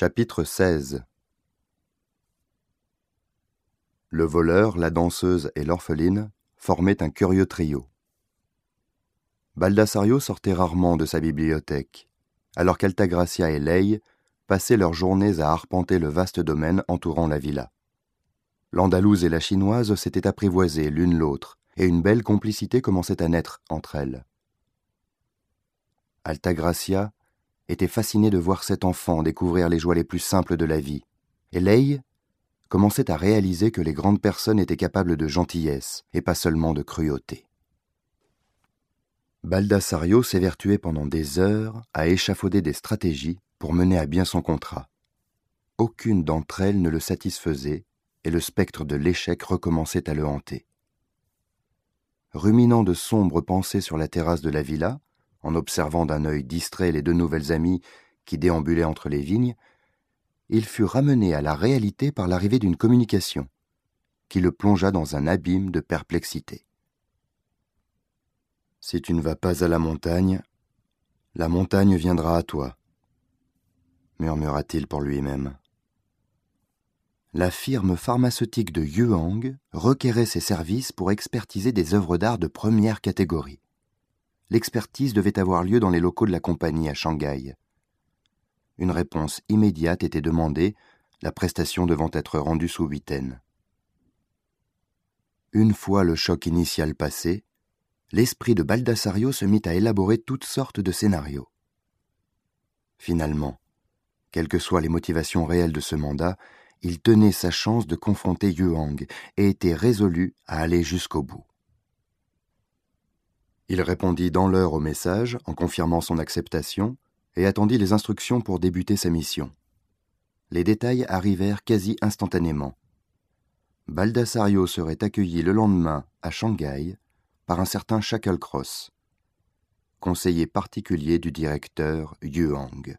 Chapitre 16 Le voleur, la danseuse et l'orpheline formaient un curieux trio. Baldassario sortait rarement de sa bibliothèque, alors qu'Altagracia et Ley passaient leurs journées à arpenter le vaste domaine entourant la villa. L'Andalouse et la Chinoise s'étaient apprivoisées l'une l'autre, et une belle complicité commençait à naître entre elles. Altagracia était fascinée de voir cet enfant découvrir les joies les plus simples de la vie, et Leigh commençait à réaliser que les grandes personnes étaient capables de gentillesse et pas seulement de cruauté. Baldassario s'évertuait pendant des heures à échafauder des stratégies pour mener à bien son contrat. Aucune d'entre elles ne le satisfaisait, et le spectre de l'échec recommençait à le hanter. Ruminant de sombres pensées sur la terrasse de la villa, en observant d'un œil distrait les deux nouvelles amies qui déambulaient entre les vignes, il fut ramené à la réalité par l'arrivée d'une communication, qui le plongea dans un abîme de perplexité. Si tu ne vas pas à la montagne, la montagne viendra à toi, murmura-t-il pour lui-même. La firme pharmaceutique de Yuang requérait ses services pour expertiser des œuvres d'art de première catégorie l'expertise devait avoir lieu dans les locaux de la compagnie à Shanghai. Une réponse immédiate était demandée, la prestation devant être rendue sous huitaine. Une fois le choc initial passé, l'esprit de Baldassario se mit à élaborer toutes sortes de scénarios. Finalement, quelles que soient les motivations réelles de ce mandat, il tenait sa chance de confronter Yuang et était résolu à aller jusqu'au bout. Il répondit dans l'heure au message en confirmant son acceptation et attendit les instructions pour débuter sa mission. Les détails arrivèrent quasi instantanément. Baldassario serait accueilli le lendemain à Shanghai par un certain Shacklecross, conseiller particulier du directeur Yuang.